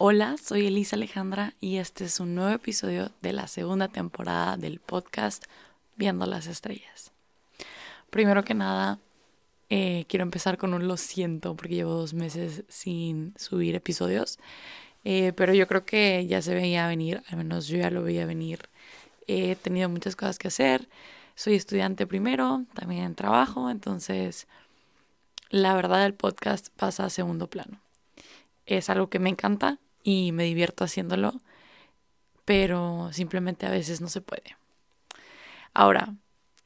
Hola, soy Elisa Alejandra y este es un nuevo episodio de la segunda temporada del podcast Viendo las Estrellas. Primero que nada, eh, quiero empezar con un lo siento porque llevo dos meses sin subir episodios, eh, pero yo creo que ya se veía venir, al menos yo ya lo veía venir. He tenido muchas cosas que hacer, soy estudiante primero, también trabajo, entonces la verdad el podcast pasa a segundo plano. Es algo que me encanta, y me divierto haciéndolo, pero simplemente a veces no se puede. Ahora,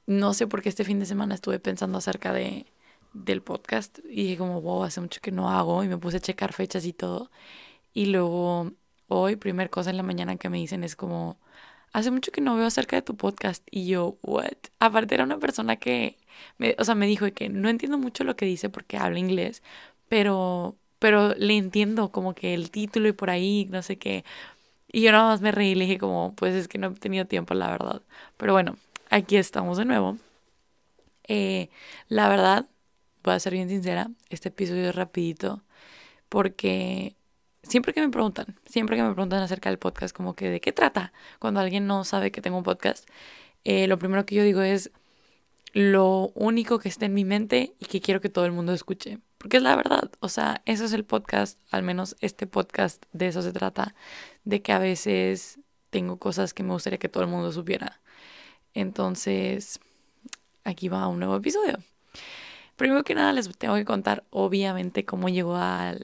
no sé por qué este fin de semana estuve pensando acerca de, del podcast y dije como, wow, hace mucho que no hago y me puse a checar fechas y todo. Y luego hoy, primer cosa en la mañana que me dicen es como, hace mucho que no veo acerca de tu podcast. Y yo, what? Aparte era una persona que, me, o sea, me dijo que no entiendo mucho lo que dice porque habla inglés, pero pero le entiendo como que el título y por ahí, no sé qué. Y yo nada más me reí le dije como, pues es que no he tenido tiempo, la verdad. Pero bueno, aquí estamos de nuevo. Eh, la verdad, voy a ser bien sincera, este episodio es rapidito porque siempre que me preguntan, siempre que me preguntan acerca del podcast, como que de qué trata, cuando alguien no sabe que tengo un podcast, eh, lo primero que yo digo es lo único que está en mi mente y que quiero que todo el mundo escuche. Porque es la verdad, o sea, eso es el podcast, al menos este podcast de eso se trata, de que a veces tengo cosas que me gustaría que todo el mundo supiera. Entonces, aquí va un nuevo episodio. Primero que nada les tengo que contar obviamente cómo llegó a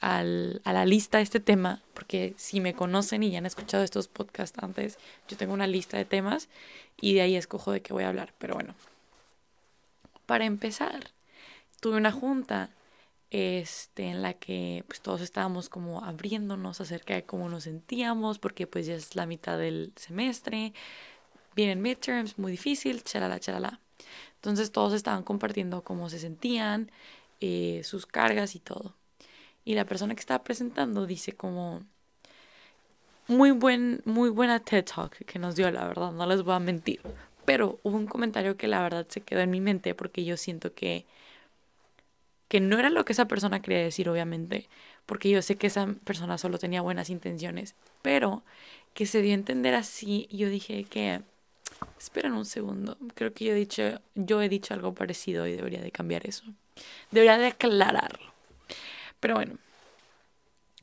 la lista este tema, porque si me conocen y ya han escuchado estos podcasts antes, yo tengo una lista de temas y de ahí escojo de qué voy a hablar. Pero bueno, para empezar, tuve una junta este, en la que pues todos estábamos como abriéndonos acerca de cómo nos sentíamos, porque pues ya es la mitad del semestre, vienen midterms, muy difícil, chalala, chalala. Entonces todos estaban compartiendo cómo se sentían, eh, sus cargas y todo. Y la persona que estaba presentando dice como muy buen, muy buena TED Talk que nos dio, la verdad, no les voy a mentir. Pero hubo un comentario que la verdad se quedó en mi mente porque yo siento que que no era lo que esa persona quería decir, obviamente, porque yo sé que esa persona solo tenía buenas intenciones, pero que se dio a entender así, y yo dije que, esperen un segundo, creo que yo he dicho, yo he dicho algo parecido y debería de cambiar eso, debería de aclararlo. Pero bueno,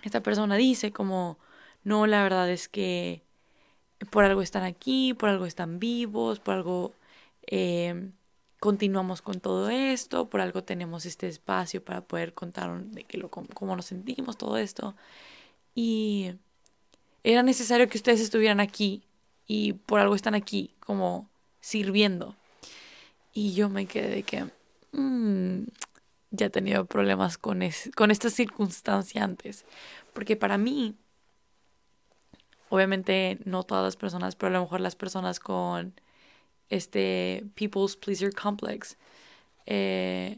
esta persona dice como, no, la verdad es que por algo están aquí, por algo están vivos, por algo... Eh, continuamos con todo esto, por algo tenemos este espacio para poder contar de lo, cómo nos sentimos, todo esto. Y era necesario que ustedes estuvieran aquí y por algo están aquí, como sirviendo. Y yo me quedé de que mm, ya he tenido problemas con, con esta circunstancia antes. Porque para mí, obviamente no todas las personas, pero a lo mejor las personas con este People's Pleaser Complex, eh,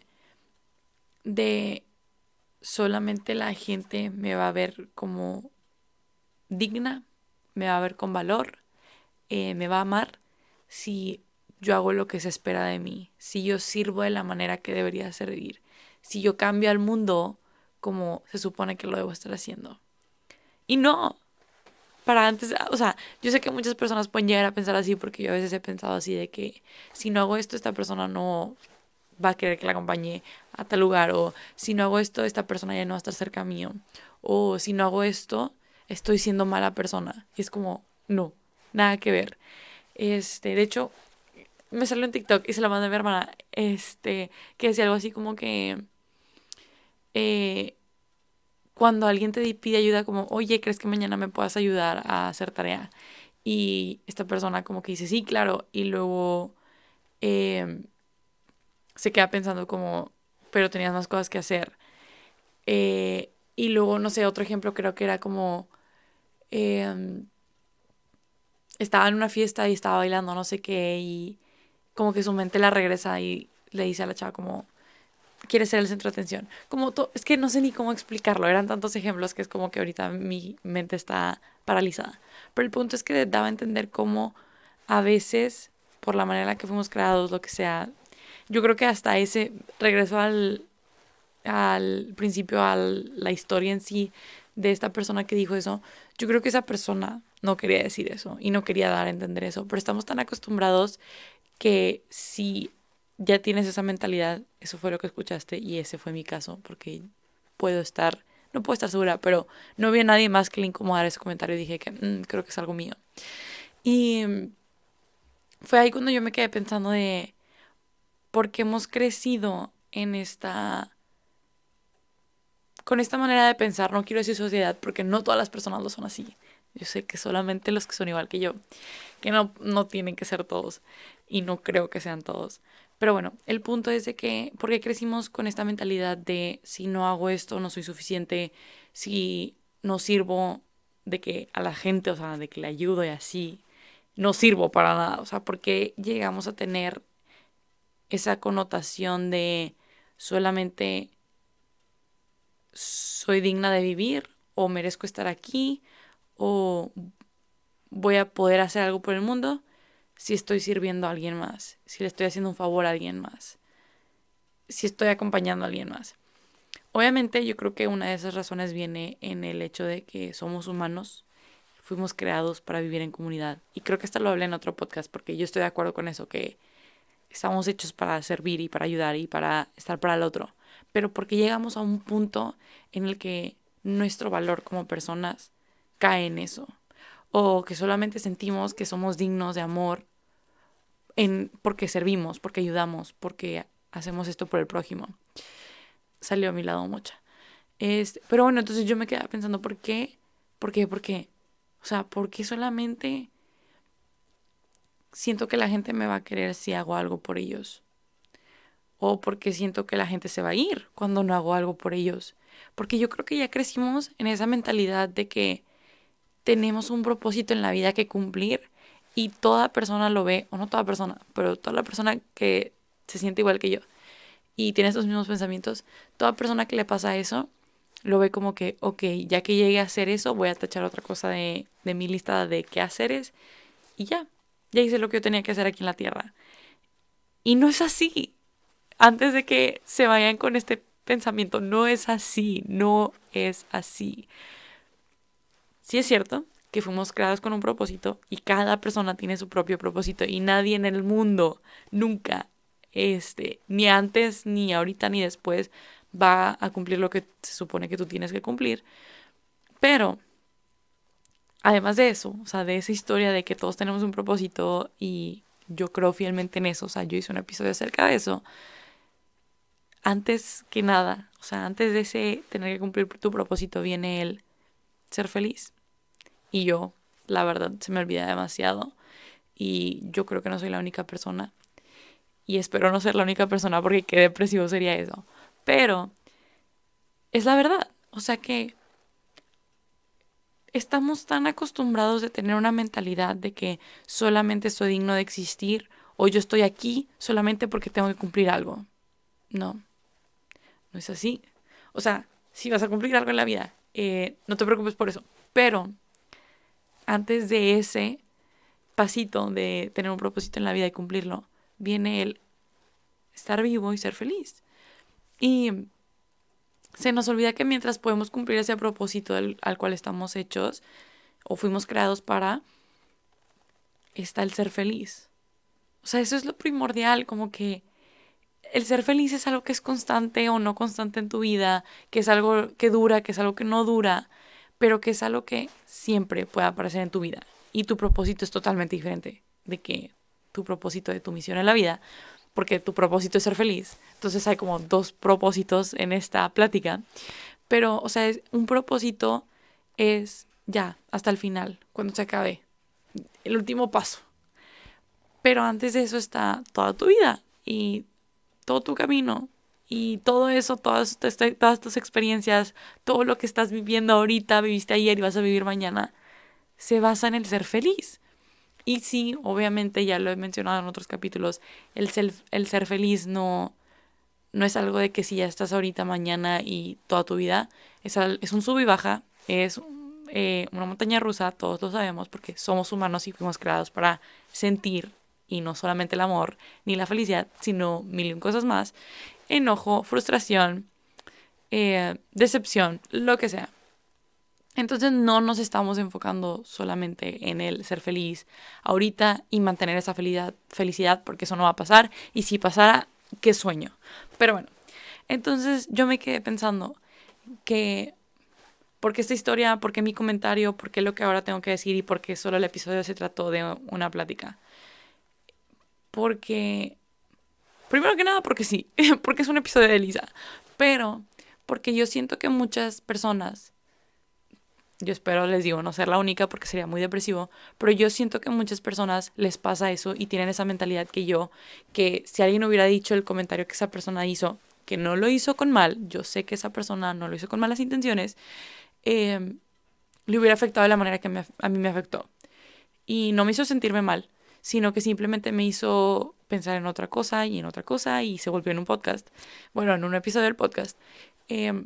de solamente la gente me va a ver como digna, me va a ver con valor, eh, me va a amar si yo hago lo que se espera de mí, si yo sirvo de la manera que debería servir, si yo cambio al mundo como se supone que lo debo estar haciendo. Y no, para antes, o sea, yo sé que muchas personas pueden llegar a pensar así porque yo a veces he pensado así de que si no hago esto, esta persona no va a querer que la acompañe a tal lugar o si no hago esto, esta persona ya no va a estar cerca mío o si no hago esto, estoy siendo mala persona. Y es como, no, nada que ver. Este, de hecho, me salió en TikTok y se la mandé a mi hermana, este, que decía algo así como que eh, cuando alguien te pide ayuda como, oye, ¿crees que mañana me puedas ayudar a hacer tarea? Y esta persona como que dice, sí, claro, y luego em, se queda pensando como, pero tenías más cosas que hacer. Eh, y luego, no sé, otro ejemplo creo que era como, em, estaba en una fiesta y estaba bailando no sé qué y como que su mente la regresa y le dice a la chava como, quiere ser el centro de atención. Como es que no sé ni cómo explicarlo, eran tantos ejemplos que es como que ahorita mi mente está paralizada. Pero el punto es que daba a entender cómo a veces, por la manera en la que fuimos creados, lo que sea, yo creo que hasta ese regreso al, al principio, a la historia en sí de esta persona que dijo eso, yo creo que esa persona no quería decir eso y no quería dar a entender eso, pero estamos tan acostumbrados que si ya tienes esa mentalidad, eso fue lo que escuchaste y ese fue mi caso, porque puedo estar, no puedo estar segura, pero no había nadie más que le incomodara ese comentario y dije que mm, creo que es algo mío. Y fue ahí cuando yo me quedé pensando de por qué hemos crecido en esta con esta manera de pensar, no quiero decir sociedad porque no todas las personas lo son así. Yo sé que solamente los que son igual que yo, que no, no tienen que ser todos y no creo que sean todos. Pero bueno, el punto es de que, porque crecimos con esta mentalidad de si no hago esto, no soy suficiente, si no sirvo de que a la gente, o sea, de que le ayudo y así, no sirvo para nada. O sea, porque llegamos a tener esa connotación de solamente soy digna de vivir o merezco estar aquí o voy a poder hacer algo por el mundo si estoy sirviendo a alguien más, si le estoy haciendo un favor a alguien más, si estoy acompañando a alguien más. Obviamente yo creo que una de esas razones viene en el hecho de que somos humanos, fuimos creados para vivir en comunidad. Y creo que esto lo hablé en otro podcast porque yo estoy de acuerdo con eso, que estamos hechos para servir y para ayudar y para estar para el otro. Pero porque llegamos a un punto en el que nuestro valor como personas cae en eso o que solamente sentimos que somos dignos de amor en, porque servimos, porque ayudamos, porque hacemos esto por el prójimo. Salió a mi lado mucha. Este, pero bueno, entonces yo me quedaba pensando, ¿por qué? ¿Por qué? ¿Por qué? O sea, ¿por qué solamente siento que la gente me va a querer si hago algo por ellos? O porque siento que la gente se va a ir cuando no hago algo por ellos. Porque yo creo que ya crecimos en esa mentalidad de que tenemos un propósito en la vida que cumplir y toda persona lo ve, o no toda persona, pero toda la persona que se siente igual que yo y tiene estos mismos pensamientos, toda persona que le pasa eso, lo ve como que, ok, ya que llegue a hacer eso, voy a tachar otra cosa de, de mi lista de qué haceres y ya, ya hice lo que yo tenía que hacer aquí en la tierra. Y no es así. Antes de que se vayan con este pensamiento, no es así, no es así. Sí es cierto que fuimos creados con un propósito y cada persona tiene su propio propósito y nadie en el mundo nunca, este, ni antes, ni ahorita, ni después va a cumplir lo que se supone que tú tienes que cumplir. Pero, además de eso, o sea, de esa historia de que todos tenemos un propósito y yo creo fielmente en eso, o sea, yo hice un episodio acerca de eso, antes que nada, o sea, antes de ese tener que cumplir tu propósito viene el ser feliz. Y yo, la verdad, se me olvida demasiado. Y yo creo que no soy la única persona. Y espero no ser la única persona porque qué depresivo sería eso. Pero es la verdad. O sea que estamos tan acostumbrados de tener una mentalidad de que solamente soy digno de existir o yo estoy aquí solamente porque tengo que cumplir algo. No, no es así. O sea, si vas a cumplir algo en la vida, eh, no te preocupes por eso. Pero antes de ese pasito de tener un propósito en la vida y cumplirlo, viene el estar vivo y ser feliz. Y se nos olvida que mientras podemos cumplir ese propósito al, cual estamos hechos o fuimos creados para, está el ser feliz. O sea, eso es lo primordial, como que el ser feliz es algo que es constante o no constante en tu vida, que es algo que dura, que es algo que no dura, pero que es algo que siempre puede aparecer en tu vida. Y tu propósito es totalmente diferente de que tu propósito de tu misión en la vida, porque tu propósito es ser feliz. Entonces hay como dos propósitos en esta plática. Pero, o sea, un propósito es ya, hasta el final, cuando se acabe. El último paso. Pero antes de eso está toda tu vida y todo tu camino y todo eso, todas, todas tus experiencias, todo lo que estás viviendo ahorita, viviste ayer y vas a vivir mañana, se basa en el ser feliz. Y sí, obviamente ya lo he mencionado en otros capítulos, el ser, el ser feliz no, no es algo de que si ya estás ahorita, mañana y toda tu vida, es, es un sub y baja, es eh, una montaña rusa, todos lo sabemos porque somos humanos y fuimos creados para sentir y no solamente el amor ni la felicidad, sino mil y cosas más enojo, frustración, eh, decepción, lo que sea. Entonces no nos estamos enfocando solamente en el ser feliz ahorita y mantener esa felicidad, felicidad porque eso no va a pasar. Y si pasara, qué sueño. Pero bueno, entonces yo me quedé pensando que porque esta historia, porque mi comentario, porque lo que ahora tengo que decir y porque solo el episodio se trató de una plática. Porque, primero que nada, porque sí, porque es un episodio de Lisa, pero porque yo siento que muchas personas yo espero, les digo, no ser la única porque sería muy depresivo, pero yo siento que muchas personas les pasa eso y tienen esa mentalidad que yo, que si alguien hubiera dicho el comentario que esa persona hizo, que no lo hizo con mal, yo sé que esa persona no lo hizo con malas intenciones, em, le hubiera afectado de la manera que a mí me afectó. Y no me hizo sentirme mal, sino que simplemente me hizo pensar en otra cosa y en otra cosa y se volvió en un podcast, bueno, en un episodio del podcast, eh,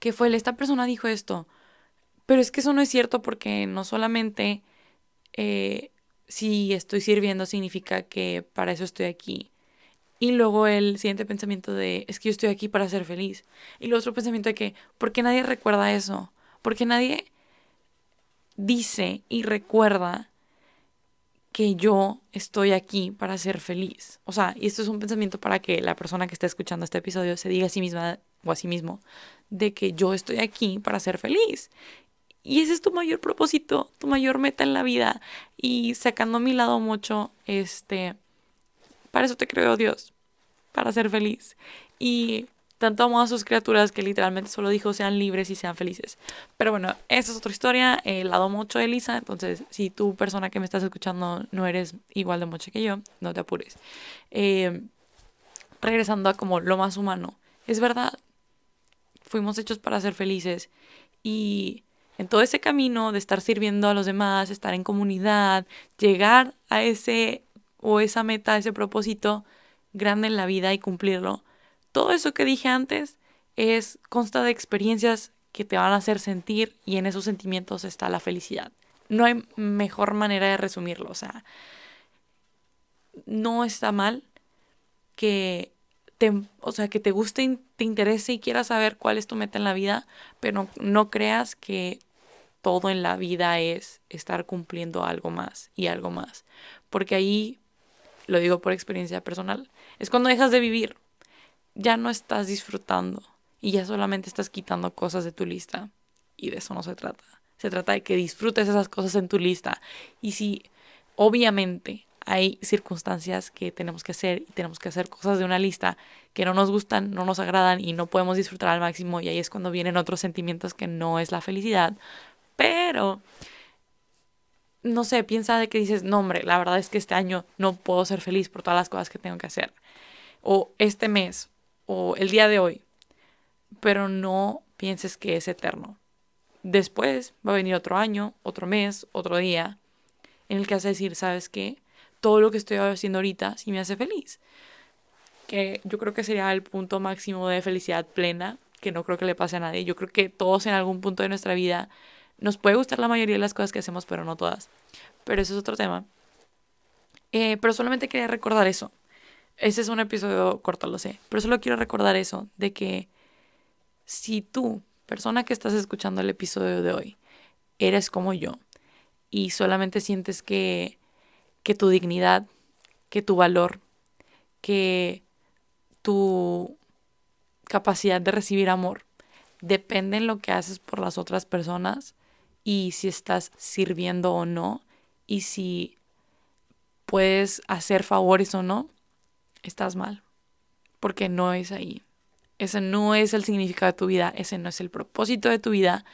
que fue, esta persona dijo esto, pero es que eso no es cierto porque no solamente eh, si estoy sirviendo significa que para eso estoy aquí. Y luego el siguiente pensamiento de, es que yo estoy aquí para ser feliz. Y el otro pensamiento de que, ¿por qué nadie recuerda eso? Porque nadie dice y recuerda que yo estoy aquí para ser feliz. O sea, y esto es un pensamiento para que la persona que esté escuchando este episodio se diga a sí misma o a sí mismo de que yo estoy aquí para ser feliz. Y ese es tu mayor propósito, tu mayor meta en la vida. Y sacando a mi lado mucho, este, para eso te creo Dios, para ser feliz. Y tanto amó a sus criaturas que literalmente solo dijo sean libres y sean felices. Pero bueno, esa es otra historia. El lado mucho de Elisa. Entonces, si tú, persona que me estás escuchando, no eres igual de mucho que yo, no te apures. Eh, regresando a como lo más humano. Es verdad, fuimos hechos para ser felices. Y en todo ese camino de estar sirviendo a los demás, estar en comunidad, llegar a ese o esa meta, ese propósito grande en la vida y cumplirlo. Todo eso que dije antes es consta de experiencias que te van a hacer sentir y en esos sentimientos está la felicidad. No hay mejor manera de resumirlo, o sea, no está mal que te, o sea, que te guste, te interese y quieras saber cuál es tu meta en la vida, pero no creas que todo en la vida es estar cumpliendo algo más y algo más. Porque ahí, lo digo por experiencia personal, es cuando dejas de vivir. Ya no estás disfrutando y ya solamente estás quitando cosas de tu lista. Y de eso no se trata. Se trata de que disfrutes esas cosas en tu lista. Y si, obviamente, hay circunstancias que tenemos que hacer y tenemos que hacer cosas de una lista que no nos gustan, no nos agradan y no podemos disfrutar al máximo y ahí es cuando vienen otros sentimientos que no es la felicidad, pero, no sé, piensa de que dices, no, hombre, la verdad es que este año no puedo ser feliz por todas las cosas que tengo que hacer. O este mes, o el día de hoy. Pero no pienses que es eterno. Después va a venir otro año, otro mes, otro día, en el que vas a decir, ¿sabes qué? Todo lo que estoy haciendo ahorita sí me hace feliz. Que yo creo que sería el punto máximo de felicidad plena, que no creo que le pase a nadie. Yo creo que todos en algún punto de nuestra vida nos puede gustar la mayoría de las cosas que hacemos, pero no todas. Pero eso es otro tema. Eh, pero solamente quería recordar eso. Ese es un episodio corto, lo sé. Pero solo quiero recordar eso, de que si tú, persona que estás escuchando el episodio de hoy, eres como yo y solamente sientes que, que tu dignidad, que tu valor, que tu capacidad de recibir amor depende en lo que haces por las otras personas, y si estás sirviendo o no y si puedes hacer favores o no, estás mal. Porque no es ahí. Ese no es el significado de tu vida, ese no es el propósito de tu vida.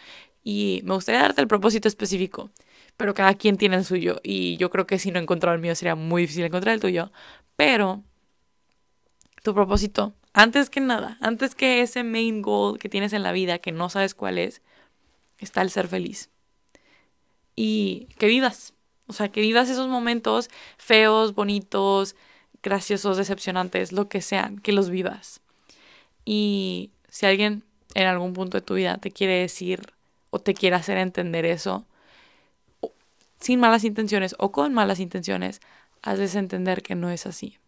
Y me gustaría darte el propósito específico, pero cada quien tiene el suyo. Y yo creo que si no encontrara el mío sería muy difícil encontrar el tuyo. Pero tu propósito, antes que nada, antes que ese main goal que tienes en la vida que no sabes cuál es, está el ser feliz y que vivas. O sea, que vivas esos momentos feos, bonitos, graciosos, decepcionantes, lo que sean, que los vivas. Y si alguien en algún punto de tu vida te quiere decir o te quiere hacer entender eso, sin malas intenciones o con malas intenciones, haces entender que no es así.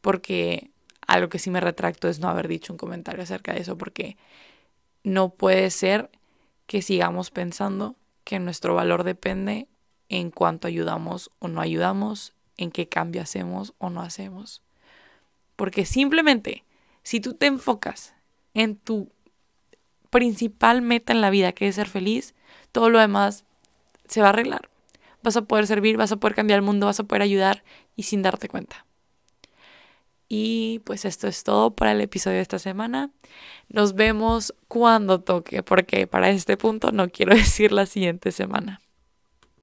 Porque algo que sí me retracto es no haber dicho un comentario acerca de eso, porque no puede ser que sigamos pensando que nuestro valor depende en cuánto ayudamos o no ayudamos, en qué cambio hacemos o no hacemos. Porque simplemente, si tú te enfocas en tu principal meta en la vida, que es ser feliz, todo lo demás se va a arreglar. Vas a poder servir, vas a poder cambiar el mundo, vas a poder ayudar y sin darte cuenta. Y pues esto es todo para el episodio de esta semana. Nos vemos cuando toque, porque para este punto no quiero decir la siguiente semana.